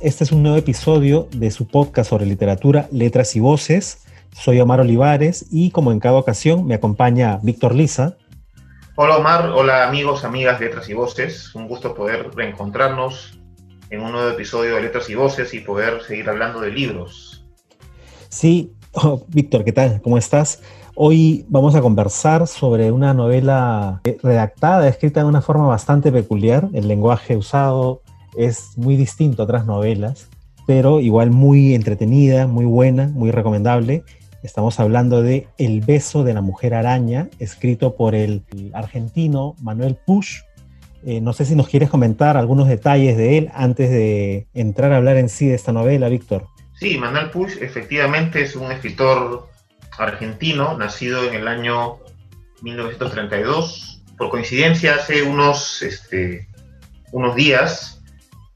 Este es un nuevo episodio de su podcast sobre literatura, letras y voces. Soy Omar Olivares y como en cada ocasión me acompaña Víctor Lisa. Hola Omar, hola amigos, amigas, letras y voces. Un gusto poder reencontrarnos en un nuevo episodio de Letras y Voces y poder seguir hablando de libros. Sí, oh, Víctor, ¿qué tal? ¿Cómo estás? Hoy vamos a conversar sobre una novela redactada, escrita de una forma bastante peculiar. El lenguaje usado es muy distinto a otras novelas, pero igual muy entretenida, muy buena, muy recomendable. Estamos hablando de El beso de la mujer araña, escrito por el argentino Manuel Push. Eh, no sé si nos quieres comentar algunos detalles de él antes de entrar a hablar en sí de esta novela, Víctor. Sí, Manuel Push efectivamente es un escritor argentino, nacido en el año 1932. Por coincidencia, hace unos, este, unos días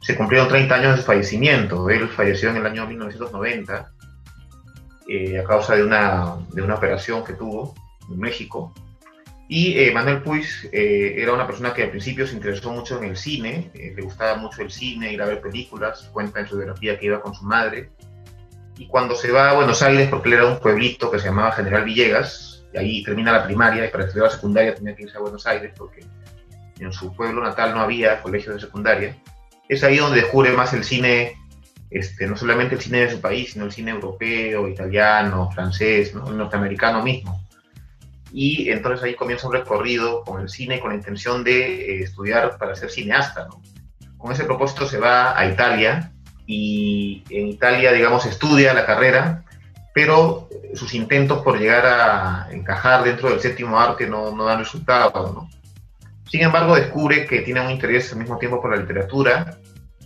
se cumplieron 30 años de su fallecimiento. Él falleció en el año 1990 eh, a causa de una, de una operación que tuvo en México. Y eh, Manuel Puig eh, era una persona que al principio se interesó mucho en el cine, le gustaba mucho el cine, ir a ver películas, cuenta en su biografía que iba con su madre y cuando se va a Buenos Aires, porque él era un pueblito que se llamaba General Villegas, y ahí termina la primaria, y para estudiar la secundaria tenía que irse a Buenos Aires, porque en su pueblo natal no había colegio de secundaria, es ahí donde descubre más el cine, este, no solamente el cine de su país, sino el cine europeo, italiano, francés, el norteamericano mismo. Y entonces ahí comienza un recorrido con el cine con la intención de eh, estudiar para ser cineasta. Con ese propósito se va a Italia, y en Italia, digamos, estudia la carrera, pero sus intentos por llegar a encajar dentro del séptimo arte no, no dan resultado, ¿no? Sin embargo, descubre que tiene un interés al mismo tiempo por la literatura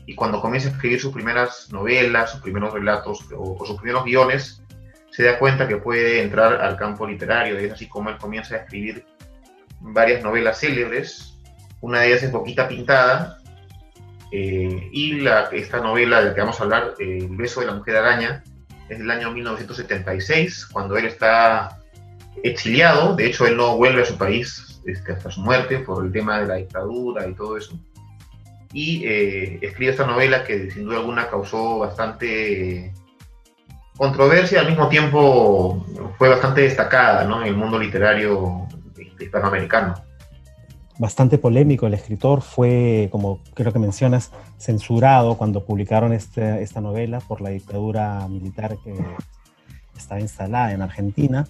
y cuando comienza a escribir sus primeras novelas, sus primeros relatos o, sus primeros guiones, se da cuenta que puede entrar al campo literario y es así como él comienza a escribir varias novelas célebres. Una de ellas es Boquita Pintada, eh, y esta novela de la que vamos a hablar, El beso de la mujer araña, es del año 1976, cuando él está exiliado. De hecho, él no vuelve a su país este, hasta su muerte por el tema de la dictadura y todo eso. Y eh, escribe esta novela que sin duda alguna causó bastante controversia, al mismo tiempo fue bastante destacada en el mundo literario hispanoamericano bastante polémico el escritor, fue, como creo que mencionas, censurado cuando publicaron este, esta novela por la dictadura militar que estaba instalada en Argentina.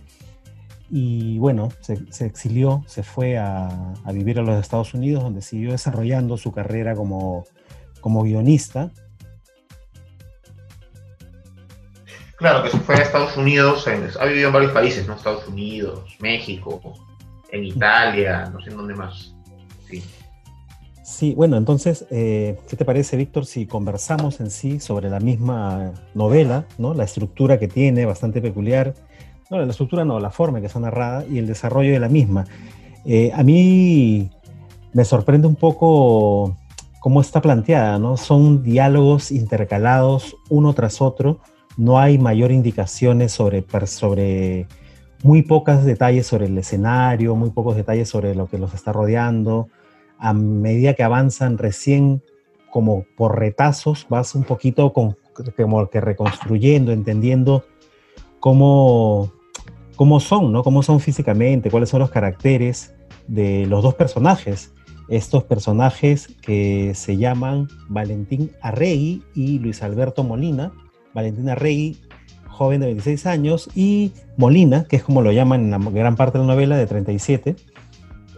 Y bueno, se, exilió, se fue a, vivir a los Estados Unidos, donde siguió desarrollando su carrera como, como guionista. Claro, que se fue a Estados Unidos, ha vivido en varios países, ¿no? Estados Unidos, México, en Italia, no sé en dónde más. Sí. bueno, entonces, eh, ¿qué te parece, Víctor, si conversamos en sí sobre la misma novela, ¿no? la estructura que tiene, bastante peculiar, no, la estructura no, la forma que está narrada y el desarrollo de la misma? Eh, a mí me sorprende un poco cómo está planteada, ¿no? Son diálogos intercalados uno tras otro, no hay mayor indicaciones sobre, sobre muy pocos detalles sobre el escenario, muy pocos detalles sobre lo que los está rodeando, a medida que avanzan recién como por retazos, vas un poquito como que reconstruyendo, entendiendo cómo, cómo son, ¿no? Cómo son físicamente, cuáles son los caracteres de los dos personajes. Estos personajes que se llaman Valentín Arregui y Luis Alberto Molina. Valentín Arregui, joven de 26 años, y Molina, que es como lo llaman en la gran parte de la novela, de 37.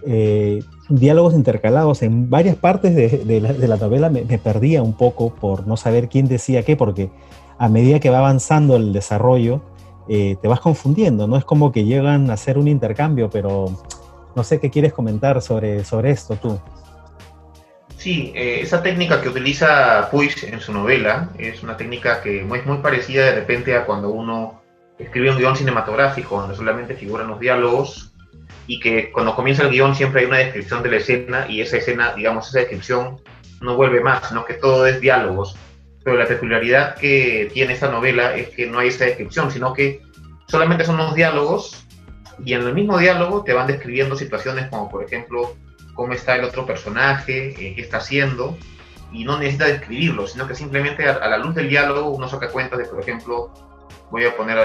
Eh, diálogos intercalados en varias partes de, la, novela me, perdía un poco por no saber quién decía qué, porque a medida que va avanzando el desarrollo, eh, te vas confundiendo, ¿no? Es como que llegan a hacer un intercambio, pero no sé qué quieres comentar sobre, sobre esto tú. Sí, eh, esa técnica que utiliza Puig en su novela es una técnica que es muy parecida de repente a cuando uno escribe un guion cinematográfico, donde solamente figuran los diálogos y que cuando comienza el guion siempre hay una descripción de la escena y esa escena, digamos, esa descripción no vuelve más, sino que todo es diálogos. Pero la peculiaridad que tiene esta novela es que no hay esa descripción, sino que solamente son los diálogos y en el mismo diálogo te van describiendo situaciones como, por ejemplo, cómo está el otro personaje, eh, qué está haciendo, y no necesita describirlo, sino que simplemente a, la luz del diálogo uno saca cuenta de, por ejemplo, voy a poner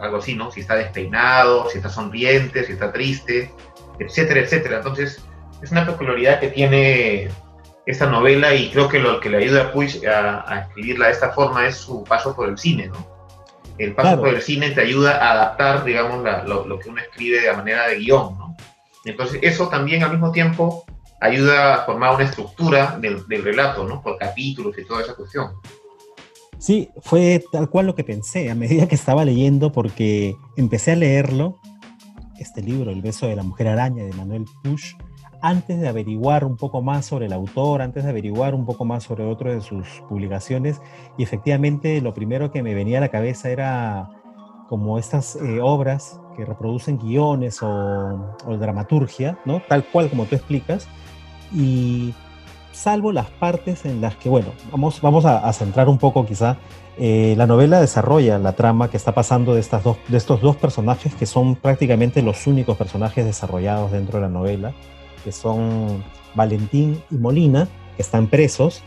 algo así, ¿no? Si está despeinado, si está sonriente, si está triste, etcétera, etcétera. Entonces, es una peculiaridad que tiene esta novela y creo que lo que le ayuda a Puig a, escribirla de esta forma es su paso por el cine, ¿no? El paso por el cine te ayuda a adaptar, digamos, lo, que uno escribe de manera de guion, ¿no? Entonces, eso también al mismo tiempo ayuda a formar una estructura del, del relato, ¿no? Por capítulos y toda esa cuestión. Sí, fue tal cual lo que pensé a medida que estaba leyendo, porque empecé a leerlo, este libro, El beso de la mujer araña de Manuel Push, antes de averiguar un poco más sobre el autor, antes de averiguar un poco más sobre otro de sus publicaciones, y efectivamente lo primero que me venía a la cabeza era como estas eh, obras que reproducen guiones o, o, dramaturgia, ¿no? Tal cual como tú explicas, y salvo las partes en las que, bueno, vamos, vamos a, centrar un poco quizá, eh, la novela desarrolla la trama que está pasando de, estas dos, de estos dos personajes que son prácticamente los únicos personajes desarrollados dentro de la novela, que son Valentín y Molina, que están presos.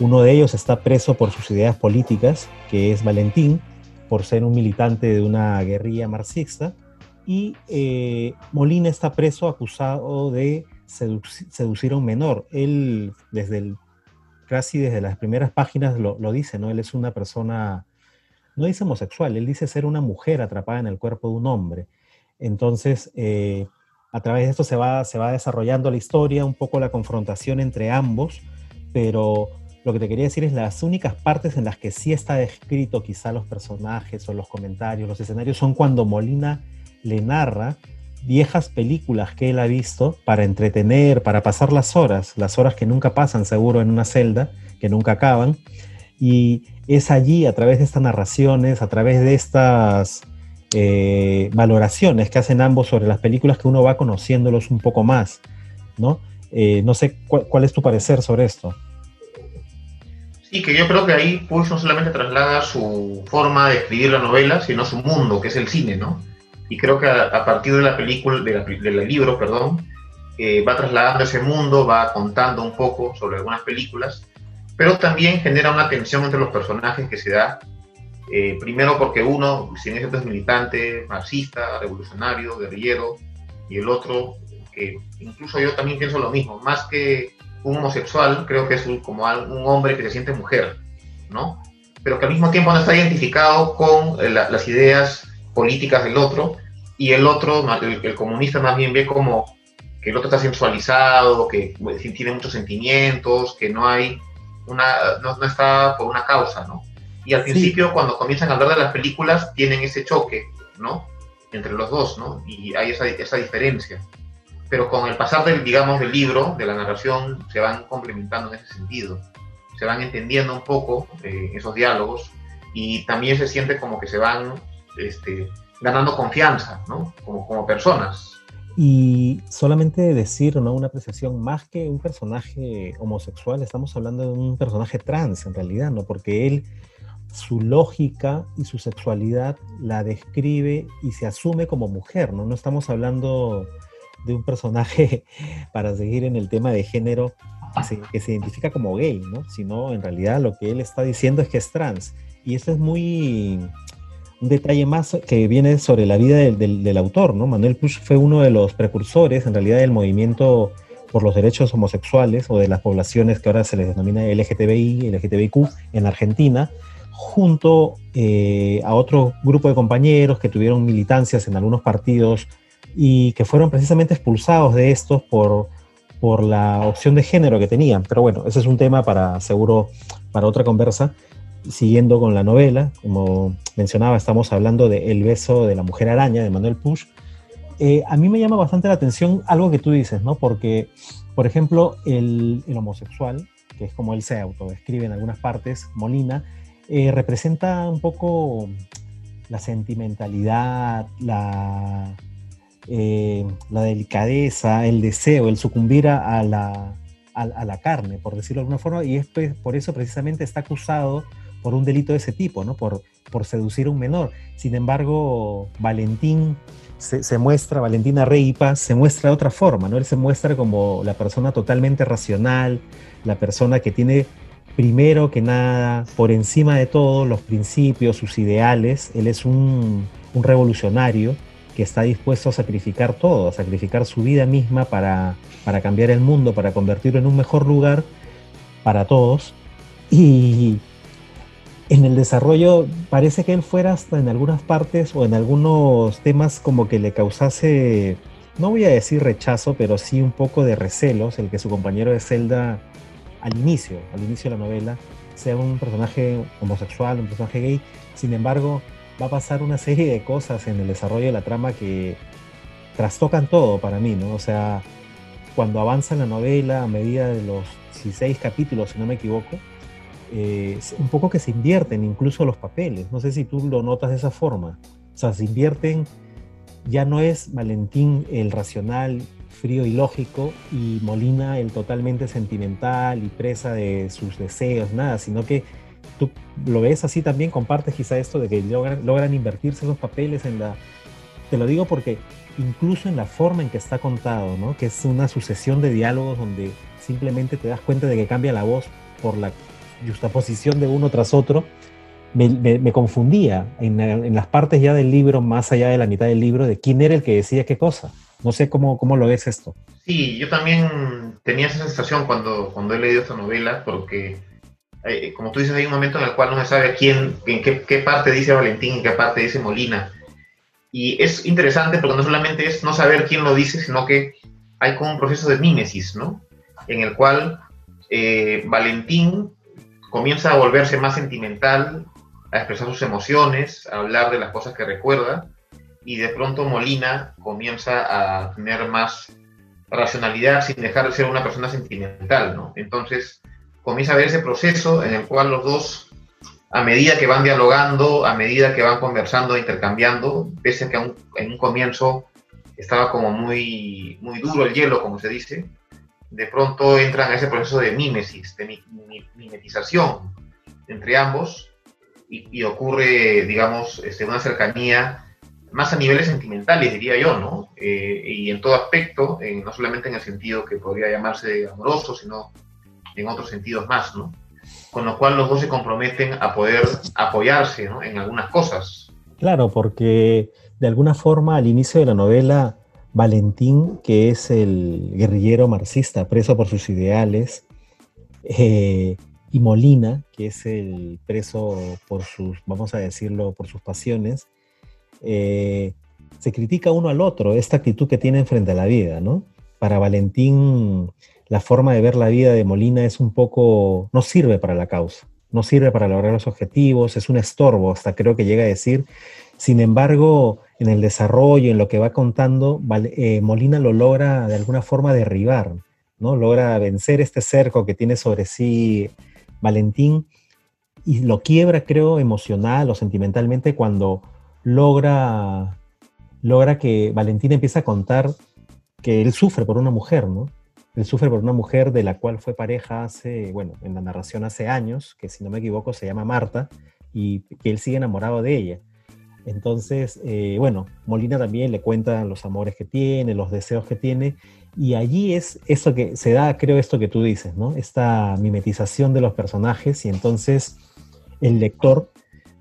Uno de ellos está preso por sus ideas políticas, que es Valentín, por ser un militante de una guerrilla marxista, y eh, Molina está preso acusado de seducir a un menor. Él, desde el, casi desde las primeras páginas lo, dice, ¿no? Él es una persona, no dice homosexual, él dice ser una mujer atrapada en el cuerpo de un hombre. Entonces, eh, a través de esto se va, se va desarrollando la historia, un poco la confrontación entre ambos, pero lo que te quería decir es las únicas partes en las que sí está descrito quizá los personajes o los comentarios, los escenarios, son cuando Molina le narra viejas películas que él ha visto para entretener, para pasar las horas, las horas que nunca pasan seguro en una celda, que nunca acaban. Y es allí, a través de estas narraciones, a través de estas eh, valoraciones que hacen ambos sobre las películas, que uno va conociéndolos un poco más, ¿no? Eh, no sé cuál, es tu parecer sobre esto. Sí, que yo creo que ahí Push no solamente traslada su forma de escribir la novela, sino su mundo, que es el cine, ¿no? y creo que a, partir de la película, del libro, perdón, eh, va trasladando ese mundo, va contando un poco sobre algunas películas, pero también genera una tensión entre los personajes que se da, eh, primero porque uno, si es militante, marxista, revolucionario, guerrillero, y el otro, que incluso yo también pienso lo mismo, más que un homosexual, creo que es como un hombre que se siente mujer, ¿no? Pero que al mismo tiempo no está identificado con eh, las ideas políticas del otro, y el otro, el, comunista más bien ve como que el otro está sensualizado, que tiene muchos sentimientos, que no hay una, no, está por una causa, ¿no? Y al principio, cuando comienzan a hablar de las películas, tienen ese choque, ¿no? Entre los dos, ¿no? Y hay esa, esa diferencia. Pero con el pasar del, digamos, del libro, de la narración, se van complementando en ese sentido. Se van entendiendo un poco eh, esos diálogos y también se siente como que se van este, ganando confianza, ¿no? Como, como personas. Y solamente decir, ¿no? Una apreciación, más que un personaje homosexual, estamos hablando de un personaje trans en realidad, ¿no? Porque él, su lógica y su sexualidad la describe y se asume como mujer, ¿no? No estamos hablando de un personaje, para seguir en el tema de género, que se, identifica como gay, ¿no? Sino en realidad lo que él está diciendo es que es trans. Y eso es muy, un detalle más que viene sobre la vida del, autor, ¿no? Manuel Puch fue uno de los precursores, en realidad, del movimiento por los derechos homosexuales o de las poblaciones que ahora se les denomina LGTBI, LGTBIQ en Argentina, junto eh, a otro grupo de compañeros que tuvieron militancias en algunos partidos y que fueron precisamente expulsados de estos por, por la opción de género que tenían. Pero bueno, ese es un tema para seguro para otra conversa siguiendo con la novela, como mencionaba, estamos hablando de El beso de la mujer araña de Manuel Push. Eh, a mí me llama bastante la atención algo que tú dices, ¿no? Porque, por ejemplo, el, homosexual, que es como él se autodescribe en algunas partes, Molina, eh, representa un poco la sentimentalidad, la, eh, la delicadeza, el deseo, el sucumbir a la, a, la carne, por decirlo de alguna forma, y es, por eso precisamente está acusado por un delito de ese tipo, ¿no? Por, por seducir a un menor. Sin embargo, Valentín se, muestra, Valentina Reipa se muestra de otra forma, ¿no? Él se muestra como la persona totalmente racional, la persona que tiene primero que nada, por encima de todo, los principios, sus ideales, él es un, revolucionario que está dispuesto a sacrificar todo, a sacrificar su vida misma para, para cambiar el mundo, para convertirlo en un mejor lugar para todos. Y en el desarrollo parece que él fuera hasta en algunas partes o en algunos temas como que le causase, no voy a decir rechazo, pero sí un poco de recelos el que su compañero de celda al inicio, al inicio de la novela, sea un personaje homosexual, un personaje gay. Sin embargo, va a pasar una serie de cosas en el desarrollo de la trama que trastocan todo para mí, ¿no? O sea, cuando avanza la novela a medida de los 16 capítulos, si no me equivoco, eh, un poco que se invierten incluso los papeles. No sé si tú lo notas de esa forma. O sea, se invierten, ya no es Valentín el racional, frío y lógico, y Molina el totalmente sentimental y presa de sus deseos, nada, sino que tú lo ves así también, compartes quizá esto de que logran, logran invertirse los papeles en la... Te lo digo porque incluso en la forma en que está contado, ¿no? que es una sucesión de diálogos donde simplemente te das cuenta de que cambia la voz por la justaposición de uno tras otro, me, confundía en, en, las partes ya del libro, más allá de la mitad del libro, de quién era el que decía qué cosa. No sé cómo, cómo lo ves esto. Sí, yo también tenía esa sensación cuando, cuando he leído esta novela, porque eh, como tú dices, hay un momento en el cual no se sabe quién, en qué, parte dice Valentín, en qué parte dice Molina. Y es interesante porque no solamente es no saber quién lo dice, sino que hay como un proceso de mímesis, ¿no? En el cual eh, Valentín comienza a volverse más sentimental, a expresar sus emociones, a hablar de las cosas que recuerda, y de pronto Molina comienza a tener más racionalidad sin dejar de ser una persona sentimental, ¿no? Entonces, comienza a ver ese proceso en el cual los dos, a medida que van dialogando, a medida que van conversando, intercambiando, pese a que en un comienzo estaba como muy, muy duro el hielo, como se dice, de pronto entran a ese proceso de mímesis, de mimetización entre ambos y, ocurre, digamos, este, una cercanía más a niveles sentimentales, diría yo, ¿no? Eh, y en todo aspecto, no solamente en el sentido que podría llamarse amoroso, sino en otros sentidos más, ¿no? Con lo cual los dos se comprometen a poder apoyarse ¿no? en algunas cosas. Claro, porque de alguna forma al inicio de la novela, Valentín, que es el guerrillero marxista preso por sus ideales, eh, y Molina, que es el preso por sus, vamos a decirlo, por sus pasiones, eh, se critica uno al otro esta actitud que tienen frente a la vida, ¿no? Para Valentín, la forma de ver la vida de Molina es un poco, no sirve para la causa, no sirve para lograr los objetivos, es un estorbo, hasta creo que llega a decir. Sin embargo, en el desarrollo, en lo que va contando, eh, Molina lo logra de alguna forma derribar, ¿no? Logra vencer este cerco que tiene sobre sí Valentín y lo quiebra, creo, emocional o sentimentalmente cuando logra, logra que Valentín empiece a contar que él sufre por una mujer, ¿no? Él sufre por una mujer de la cual fue pareja hace, bueno, en la narración hace años, que si no me equivoco se llama Marta, y que él sigue enamorado de ella. Entonces, eh, bueno, Molina también le cuenta los amores que tiene, los deseos que tiene, y allí es eso que se da, creo, esto que tú dices, ¿no? Esta mimetización de los personajes, y entonces el lector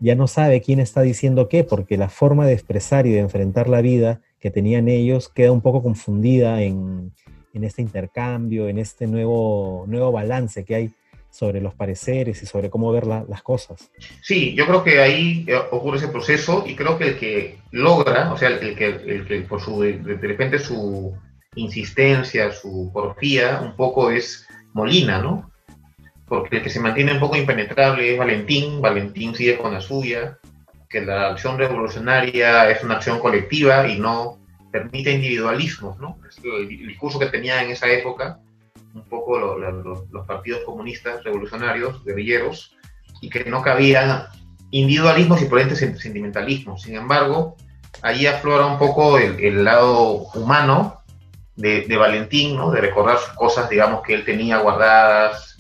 ya no sabe quién está diciendo qué, porque la forma de expresar y de enfrentar la vida que tenían ellos queda un poco confundida en, en este intercambio, en este nuevo, nuevo balance que hay sobre los pareceres y sobre cómo ver las cosas. Sí, yo creo que ahí eh, ocurre ese proceso y creo que el que logra, o sea, el que, el que por su, de, repente su insistencia, su porfía, un poco es Molina, ¿no? Porque el que se mantiene un poco impenetrable es Valentín, Valentín sigue con la suya, que la acción revolucionaria es una acción colectiva y no permite individualismos, ¿no? Es el, discurso que tenía en esa época un poco los partidos comunistas revolucionarios, guerrilleros, y que no cabía individualismos y por ende sentimentalismo. Sin embargo, ahí aflora un poco el, lado humano de, Valentín, ¿no? de recordar sus cosas, digamos, que él tenía guardadas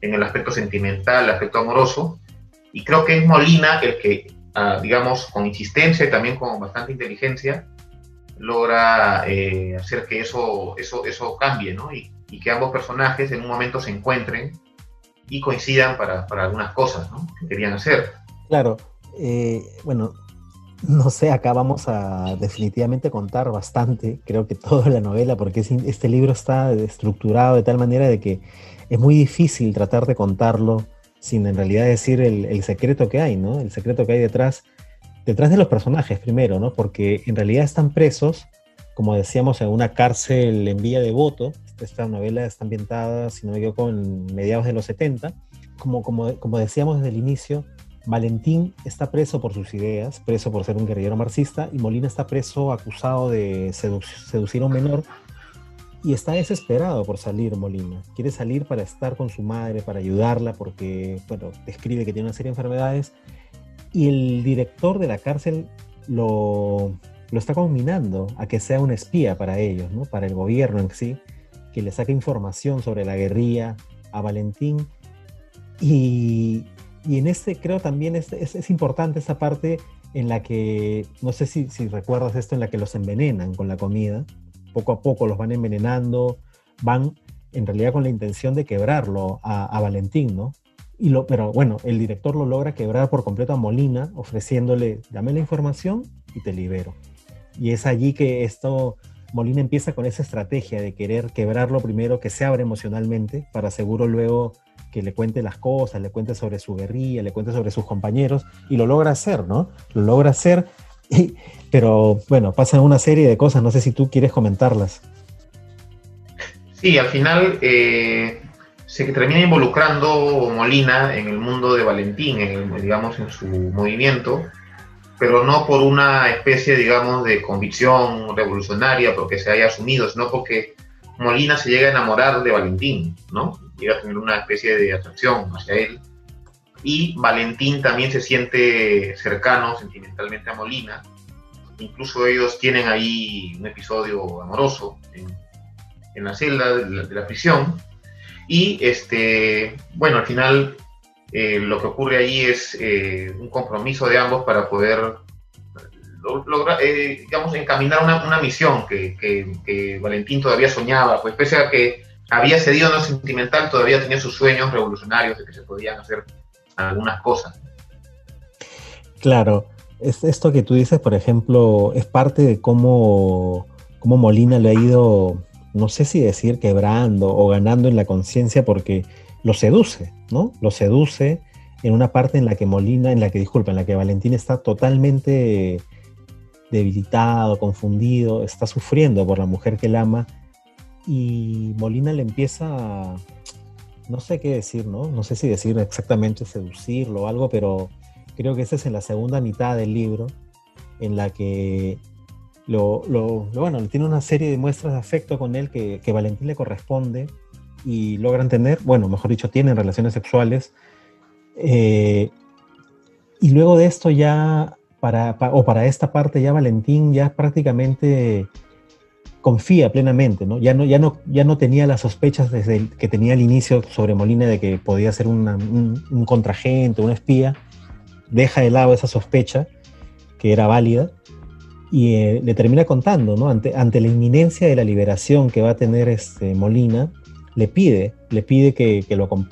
en el aspecto sentimental, el aspecto amoroso, y creo que es Molina el que, ah, digamos, con insistencia y también con bastante inteligencia, logra eh, hacer que eso, eso, eso cambie, ¿no? Y, que ambos personajes en un momento se encuentren y coincidan para, algunas cosas que querían hacer. Claro, eh, bueno, no sé, acá vamos a definitivamente contar bastante, creo que toda la novela, porque este libro está estructurado de tal manera de que es muy difícil tratar de contarlo sin en realidad decir el, secreto que hay, ¿no? El secreto que hay detrás, detrás de los personajes primero, ¿no? Porque en realidad están presos, como decíamos, en una cárcel en Villa de Voto. Esta novela está ambientada, si no me equivoco, en mediados de los 70. Como, como, como decíamos desde el inicio, Valentín está preso por sus ideas, preso por ser un guerrillero marxista, y Molina está preso acusado de seducir a un menor y está desesperado por salir Molina. Quiere salir para estar con su madre, para ayudarla, porque, bueno, describe que tiene una serie de enfermedades. Y el director de la cárcel lo, lo está combinando a que sea un espía para ellos, ¿no? para el gobierno en sí, que le saque información sobre la guerrilla a Valentín. Y, y en este creo también es, es, importante esa parte en la que, no sé si, si recuerdas esto, en la que los envenenan con la comida poco a poco los van envenenando, van en realidad con la intención de quebrarlo a, Valentín, ¿no? Y lo, pero bueno, el director lo logra quebrar por completo a Molina, ofreciéndole, dame la información y te libero. Y es allí que esto, Molina empieza con esa estrategia de querer quebrarlo primero, que se abre emocionalmente, para seguro luego que le cuente las cosas, le cuente sobre su guerrilla, le cuente sobre sus compañeros, y lo logra hacer, ¿no? Lo logra hacer Pero bueno, pasan una serie de cosas, no sé si tú quieres comentarlas. Sí, al final eh, se termina involucrando Molina en el mundo de Valentín, en digamos, en su movimiento, pero no por una especie, digamos, de convicción revolucionaria, porque se haya asumido, sino porque Molina se llega a enamorar de Valentín, ¿no? Llega a tener una especie de atracción hacia él y Valentín también se siente cercano sentimentalmente a Molina. Incluso ellos tienen ahí un episodio amoroso en, la celda de la, prisión. Y este, bueno, al final eh, lo que ocurre ahí es eh, un compromiso de ambos para poder lograr, eh, digamos, encaminar una, misión que, que, Valentín todavía soñaba, pues pese a que había cedido en lo sentimental, todavía tenía sus sueños revolucionarios de que se podían hacer algunas cosas. Claro, es esto que tú dices, por ejemplo, es parte de cómo, cómo Molina le ha ido, no sé si decir quebrando o ganando en la conciencia porque lo seduce, ¿no? Lo seduce en una parte en la que Molina, en la que, disculpa, en la que Valentín está totalmente debilitado, confundido, está sufriendo por la mujer que él ama y Molina le empieza a no sé qué decir, ¿no? No sé si decir exactamente seducirlo o algo, pero creo que esa es en la segunda mitad del libro, en la que lo, bueno, tiene una serie de muestras de afecto con él que, Valentín le corresponde y logran tener, bueno, mejor dicho, tienen relaciones sexuales. Eh, y luego de esto ya, para, o para esta parte ya Valentín ya prácticamente confía plenamente, ¿no? Ya no, ya no, ya no tenía las sospechas desde que tenía al inicio sobre Molina de que podía ser un, contragente, un espía. Deja de lado esa sospecha que era válida y eh, le termina contando, ¿no? Ante, ante la inminencia de la liberación que va a tener este Molina, le pide, le pide que,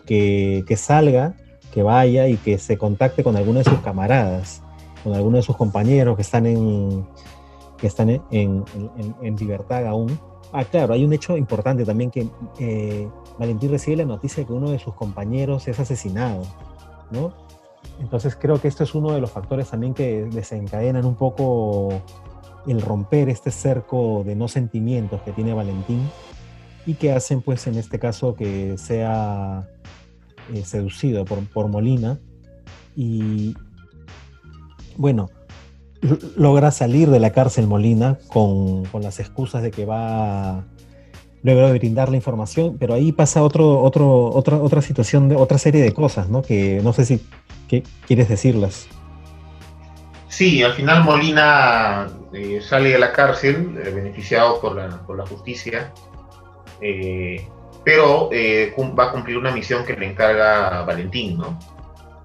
que, que salga, que vaya y que se contacte con alguno de sus camaradas, con alguno de sus compañeros que están en, que están en, libertad aún. Ah, claro, hay un hecho importante también que eh, Valentín recibe la noticia de que uno de sus compañeros es asesinado, ¿no? Entonces creo que esto es uno de los factores también que desencadenan un poco el romper este cerco de no sentimientos que tiene Valentín y que hacen pues en este caso que sea eh, seducido por, por Molina y bueno, logra salir de la cárcel Molina con, las excusas de que va luego de brindar la información, pero ahí pasa otro, otro, otra, otra situación, de, otra serie de cosas, ¿no? Que no sé si quieres decirlas. Sí, al final Molina eh, sale de la cárcel, eh, beneficiado por la, por la justicia, eh, pero va a cumplir una misión que le encarga Valentín, ¿no?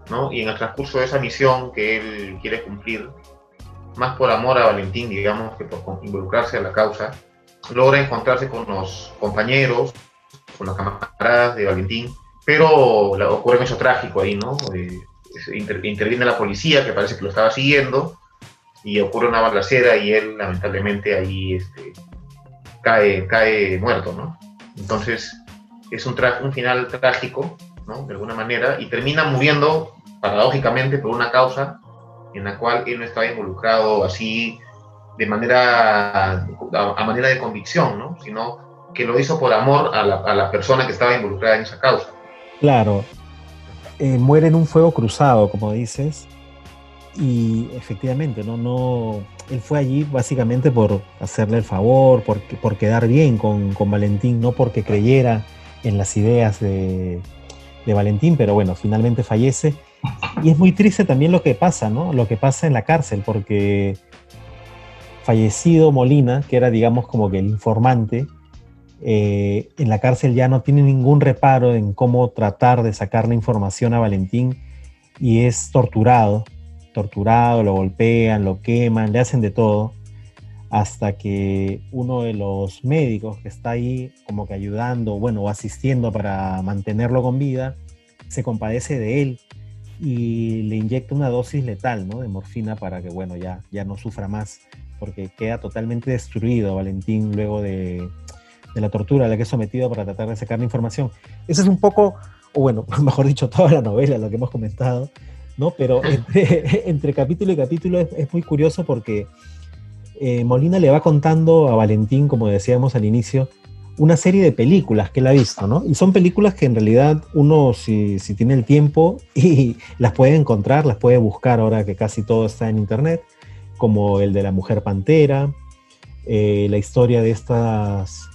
¿no? Y en el transcurso de esa misión que él quiere cumplir, más por amor a Valentín, digamos, que por involucrarse a la causa, logra encontrarse con los compañeros, con los camaradas de Valentín pero ocurre un hecho trágico ahí, ¿no? Eh, interviene la policía, que parece que lo estaba siguiendo, y ocurre una balacera y él lamentablemente ahí este, cae, cae muerto, ¿no? Entonces es un, un final trágico, ¿no? De alguna manera, y termina muriendo paradójicamente por una causa en la cual él no estaba involucrado así de manera, a, manera de convicción, ¿no? Sino que lo hizo por amor a la, a la persona que estaba involucrada en esa causa. Claro, eh, muere en un fuego cruzado, como dices, y efectivamente, ¿no? no él fue allí básicamente por hacerle el favor, por, por quedar bien con, con, Valentín, no porque creyera en las ideas de, de, Valentín, pero bueno, finalmente fallece. Y es muy triste también lo que pasa, ¿no? Lo que pasa en la cárcel, porque fallecido Molina, que era digamos como que el informante, eh, en la cárcel ya no tiene ningún reparo en cómo tratar de sacar la información a Valentín y es torturado, torturado, lo golpean, lo queman, le hacen de todo, hasta que uno de los médicos que está ahí como que ayudando, bueno, asistiendo para mantenerlo con vida, se compadece de él y le inyecta una dosis letal, ¿no? De morfina para que, bueno, ya, ya no sufra más, porque queda totalmente destruido Valentín luego de, de la tortura a la que es sometido para tratar de sacar la información. Ese es un poco, o bueno, mejor dicho, toda la novela, lo que hemos comentado, ¿no? Pero entre, capítulo y capítulo es, muy curioso porque eh, Molina le va contando a Valentín, como decíamos al inicio, una serie de películas que él ha visto, ¿no? Y son películas que en realidad uno, si, tiene el tiempo, y las puede encontrar, las puede buscar ahora que casi todo está en internet, como el de la mujer pantera, eh, la historia de estas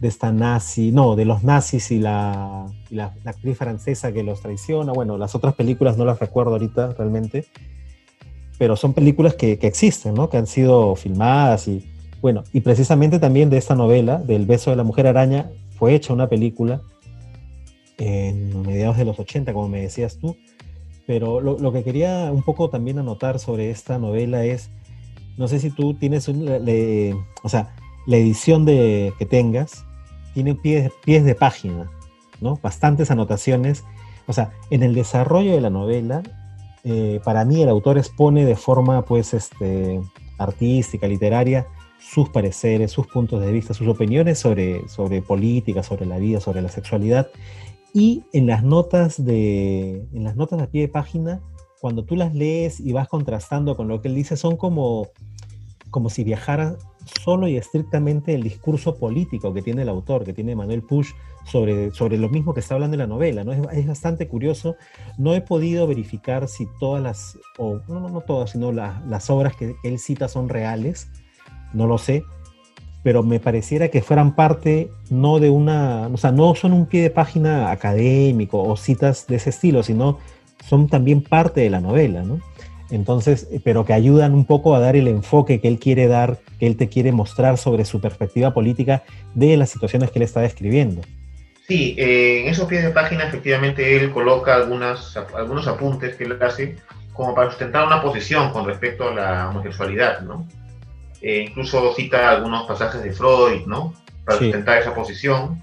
de esta nazi, no, de los nazis y la, la, actriz francesa que los traiciona. Bueno, las otras películas no las recuerdo ahorita realmente, pero son películas que, que, existen, ¿no? Que han sido filmadas y, bueno, y precisamente también de esta novela, del beso de la mujer araña, fue hecha una película en mediados de los 80, como me decías tú. Pero lo, lo que quería un poco también anotar sobre esta novela es, no sé si tú tienes un, le, o sea, la edición de, que tengas, tiene pies, pies de página, ¿no? Bastantes anotaciones. O sea, en el desarrollo de la novela, eh, para mí el autor expone de forma, pues, este, artística, literaria, sus pareceres, sus puntos de vista, sus opiniones sobre, sobre política, sobre la vida, sobre la sexualidad. Y en las notas de, en las notas a pie de página, cuando tú las lees y vas contrastando con lo que él dice, son como, como si viajara solo y estrictamente el discurso político que tiene el autor, que tiene Manuel Push, sobre, sobre lo mismo que está hablando en la novela. ¿no? Es, bastante curioso. No he podido verificar si todas las, o no, no todas, sino las obras que él cita son reales. No lo sé. Pero me pareciera que fueran parte no de una, o sea, no son un pie de página académico o citas de ese estilo, sino son también parte de la novela, ¿no? Entonces, eh, pero que ayudan un poco a dar el enfoque que él quiere dar, que él te quiere mostrar sobre su perspectiva política de las situaciones que él está describiendo. Sí, eh, en esos pies de página efectivamente él coloca algunas, algunos apuntes que él hace como para sustentar una posición con respecto a la homosexualidad, ¿no? Eh, incluso cita algunos pasajes de Freud, ¿no? Para sustentar esa posición.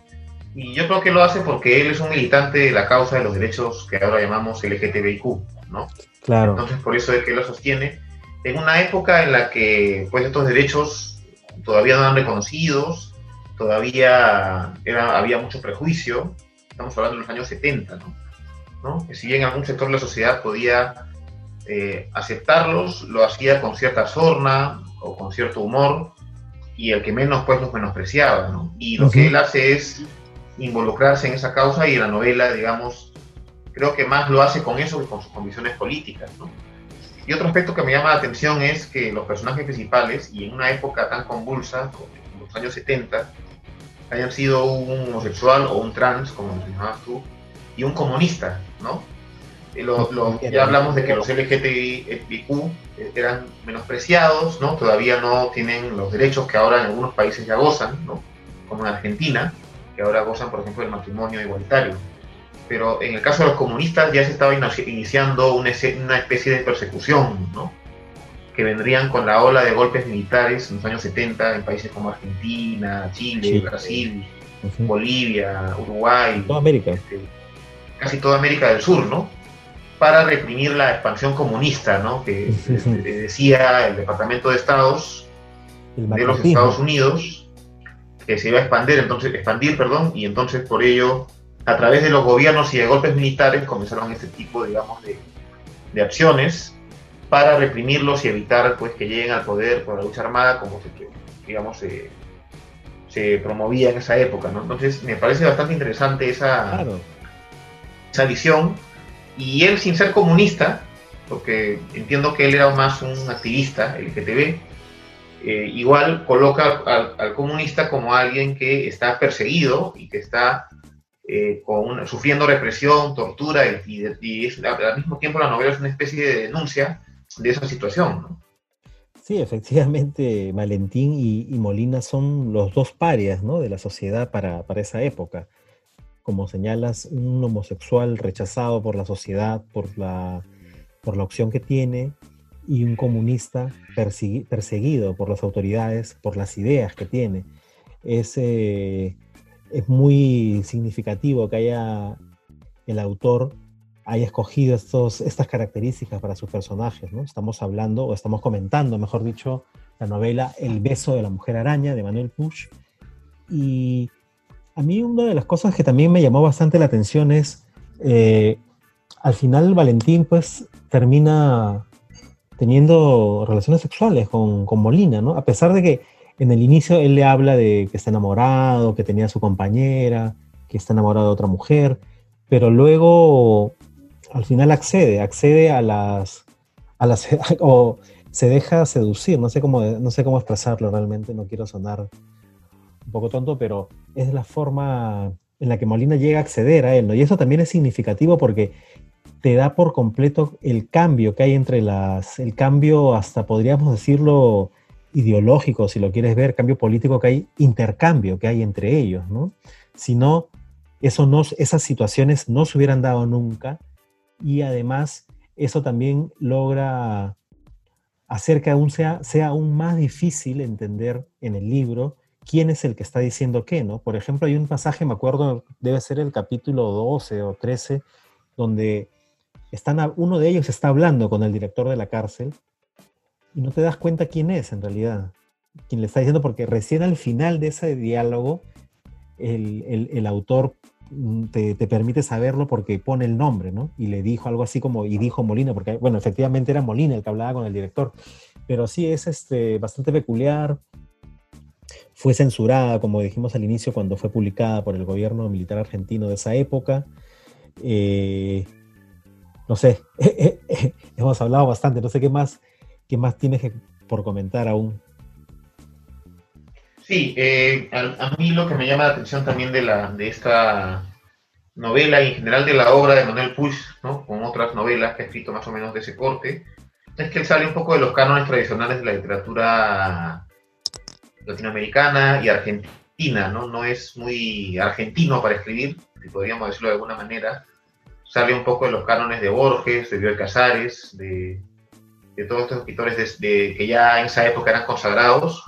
Y yo creo que lo hace porque él es un militante de la causa de los derechos que ahora llamamos LGTBIQ, ¿no? Claro. Entonces, por eso es que lo sostiene. En una época en la que pues, estos derechos todavía no eran reconocidos, todavía era, había mucho prejuicio, estamos hablando de los años 70, ¿no? Que si bien algún sector de la sociedad podía eh, aceptarlos, lo hacía con cierta sorna o con cierto humor, y el que menos pues los menospreciaba, ¿no? Y lo que él hace es involucrarse en esa causa y en la novela, digamos, creo que más lo hace con eso que con sus condiciones políticas. ¿no? Y otro aspecto que me llama la atención es que los personajes principales, y en una época tan convulsa, en los años 70, hayan sido un homosexual o un trans, como mencionabas tú, y un comunista, ¿no? Ya hablamos de que los LGTBIQ eran menospreciados, ¿no? Todavía no tienen los derechos que ahora en algunos países ya gozan, ¿no? Como en Argentina, que ahora gozan, por ejemplo, del matrimonio igualitario pero en el caso de los comunistas ya se estaba iniciando una, especie de persecución, ¿no? que vendrían con la ola de golpes militares en los años 70 en países como Argentina, Chile, Brasil, Bolivia, Uruguay. Toda América. Este, casi toda América del Sur, ¿no? Para reprimir la expansión comunista, ¿no? Que decía el Departamento de Estados de los Estados Unidos que se iba a expandir, entonces, expandir, perdón, y entonces por ello, a través de los gobiernos y de golpes militares, comenzaron este tipo, digamos, de, de acciones para reprimirlos y evitar pues que lleguen al poder por la lucha armada como se, digamos se, promovía en esa época ¿no? entonces me parece bastante interesante esa, esa visión y él sin ser comunista porque entiendo que él era más un activista LGTB eh, igual coloca al, comunista como alguien que está perseguido y que está eh, con sufriendo represión, tortura y, y, al mismo tiempo la novela es una especie de denuncia de esa situación. Sí, efectivamente, Valentín y, Molina son los dos parias ¿no? de la sociedad para, para, esa época. Como señalas, un homosexual rechazado por la sociedad, por la, por la opción que tiene, y un comunista perseguido por las autoridades, por las ideas que tiene. Es, eh, es muy significativo que haya el autor haya escogido estos, estas características para sus personajes. ¿no? Estamos hablando, o estamos comentando, mejor dicho, la novela El beso de la mujer araña de Manuel Puch. Y a mí una de las cosas que también me llamó bastante la atención es, eh, al final Valentín pues termina teniendo relaciones sexuales con, con, Molina, ¿no? A pesar de que en el inicio él le habla de que está enamorado, que tenía a su compañera, que está enamorado de otra mujer, pero luego al final accede, accede a las, a las o se deja seducir, no sé cómo, no sé cómo expresarlo realmente, no quiero sonar un poco tonto, pero es la forma en la que Molina llega a acceder a él. Y eso también es significativo porque te da por completo el cambio que hay entre las, el cambio hasta podríamos decirlo ideológico, si lo quieres ver, cambio político que hay, intercambio que hay entre ellos, ¿no? Si no, eso no, esas situaciones no se hubieran dado nunca y además eso también logra hacer que aún sea, sea aún más difícil entender en el libro quién es el que está diciendo qué, ¿no? Por ejemplo, hay un pasaje, me acuerdo, debe ser el capítulo 12 o 13, donde están, uno de ellos está hablando con el director de la cárcel y no te das cuenta quién es en realidad, quién le está diciendo, porque recién al final de ese diálogo el, el, el autor Mm, te, permite saberlo porque pone el nombre, ¿no? Y le dijo algo así como, y dijo Molina, porque, bueno, efectivamente era Molina el que hablaba con el director, pero sí es este, bastante peculiar. Fue censurada, como dijimos al inicio, cuando fue publicada por el gobierno militar argentino de esa época. Eh, no sé, hemos hablado bastante, no sé qué más, qué más tienes por comentar aún. Sí, eh, a, mí lo que me llama la atención también de, la, de esta novela y en general de la obra de Manuel Puig, ¿no? con otras novelas que ha escrito más o menos de ese corte, es que él sale un poco de los cánones tradicionales de la literatura latinoamericana y argentina, ¿no? No es muy argentino para escribir, si podríamos decirlo de alguna manera. Sale un poco de los cánones de Borges, de Bioy Casares, de, todos estos escritores que ya en esa época eran consagrados,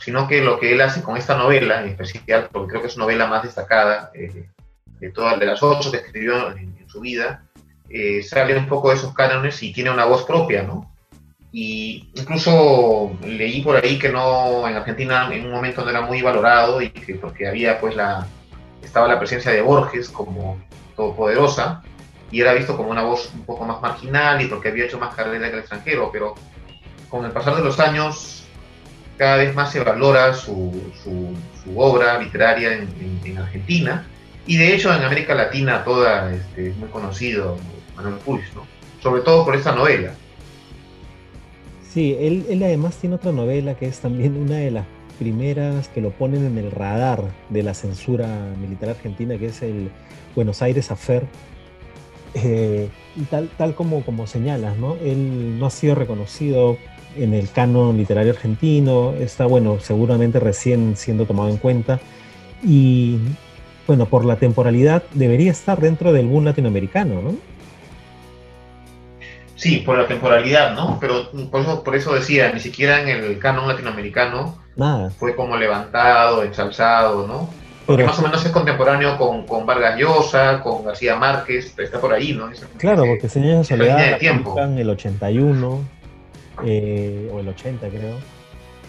sino que lo que él hace con esta novela, en especial, porque creo que es novela más destacada eh, de todas de las ocho que escribió en, su vida, eh, sale un poco de esos cánones y tiene una voz propia, ¿no? Y incluso leí por ahí que no, en Argentina en un momento no era muy valorado y que porque había pues la, estaba la presencia de Borges como todopoderosa y era visto como una voz un poco más marginal y porque había hecho más carrera que el extranjero, pero con el pasar de los años cada vez más se valora su, su, obra literaria en, Argentina y de hecho en América Latina toda este, es muy conocido Manuel Puig, ¿no? sobre todo por esta novela. Sí, él, él además tiene otra novela que es también una de las primeras que lo ponen en el radar de la censura militar argentina, que es el Buenos Aires Affair. Eh, y tal, tal como, como señalas, ¿no? Él no ha sido reconocido en el canon literario argentino, está, bueno, seguramente recién siendo tomado en cuenta. Y, bueno, por la temporalidad debería estar dentro del boom latinoamericano, ¿no? Sí, por la temporalidad, ¿no? Pero por eso, por eso decía, ni siquiera en el canon latinoamericano Nada. fue como levantado, ensalzado, ¿no? Porque más o menos es contemporáneo con, con, Vargas Llosa, con García Márquez, está por ahí, ¿no? claro, porque Señales de Soledad en el 81 eh, o el 80 creo,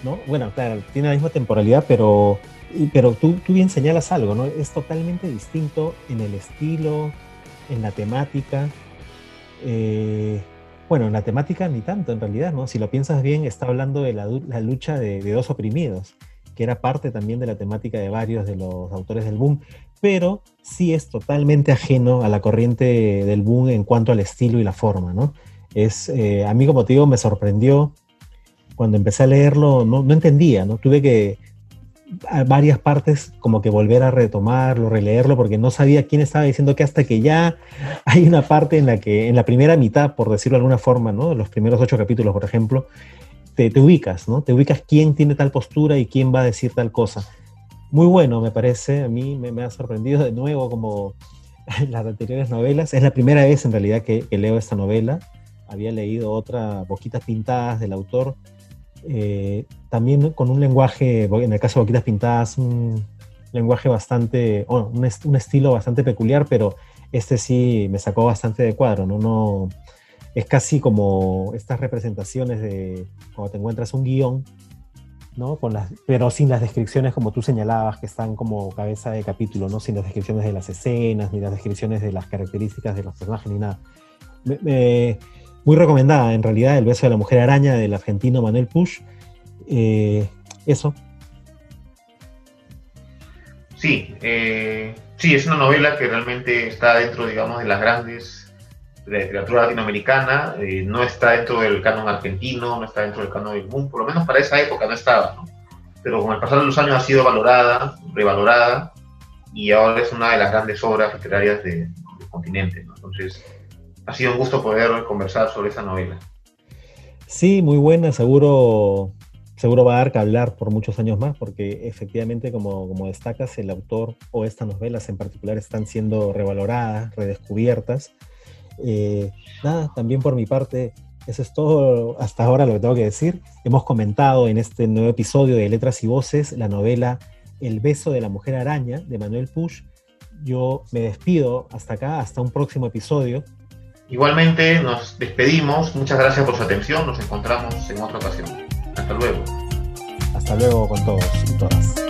¿no? Bueno, claro, tiene la misma temporalidad, pero, pero tú, tú bien señalas algo, ¿no? Es totalmente distinto en el estilo, en la temática. Eh, bueno, en la temática ni tanto en realidad, ¿no? Si lo piensas bien, está hablando de la, lucha de, dos oprimidos, que era parte también de la temática de varios de los autores del boom, pero sí es totalmente ajeno a la corriente del boom en cuanto al estilo y la forma, ¿no? Es, eh, a mí como te digo, me sorprendió cuando empecé a leerlo, no, no entendía, ¿no? Tuve que varias partes como que volver a retomarlo, releerlo, porque no sabía quién estaba diciendo que hasta que ya hay una parte en la que, en la primera mitad, por decirlo de alguna forma, ¿no? Los primeros ocho capítulos, por ejemplo, te, te ubicas, ¿no? Te ubicas quién tiene tal postura y quién va a decir tal cosa. Muy bueno, me parece, a mí me, ha sorprendido de nuevo como las anteriores novelas. Es la primera vez en realidad que, que leo esta novela. Había leído otra, Boquitas Pintadas, del autor, eh, también con un lenguaje, en el caso de Boquitas Pintadas, un lenguaje bastante, un, un, estilo bastante peculiar, pero este sí me sacó bastante de cuadro, ¿no? no es casi como estas representaciones de cuando te encuentras un guion, ¿no? Con las, pero sin las descripciones como tú señalabas, que están como cabeza de capítulo, ¿no? Sin las descripciones de las escenas, ni las descripciones de las características de los personajes, ni nada. me, muy recomendada, en realidad, El beso de la mujer araña del argentino Manuel Push. Eh, eso. Sí, eh, sí, es una novela que realmente está dentro, digamos, de las grandes de la literatura latinoamericana, eh, no está dentro del canon argentino, no está dentro del canon del mundo, por lo menos para esa época no estaba, ¿no? Pero con el pasar de los años ha sido valorada, revalorada, y ahora es una de las grandes obras literarias del continente, ¿no? Entonces, ha sido un gusto poder conversar sobre esa novela. Sí, muy buena, seguro, seguro va a dar que hablar por muchos años más, porque efectivamente, como, como destacas, el autor o estas novelas en particular están siendo revaloradas, redescubiertas. Eh, nada, también por mi parte, eso es todo hasta ahora lo que tengo que decir. Hemos comentado en este nuevo episodio de Letras y Voces la novela El beso de la mujer araña de Manuel Push. Yo me despido hasta acá, hasta un próximo episodio. Igualmente nos despedimos, muchas gracias por su atención, nos encontramos en otra ocasión. Hasta luego. Hasta luego con todos y todas.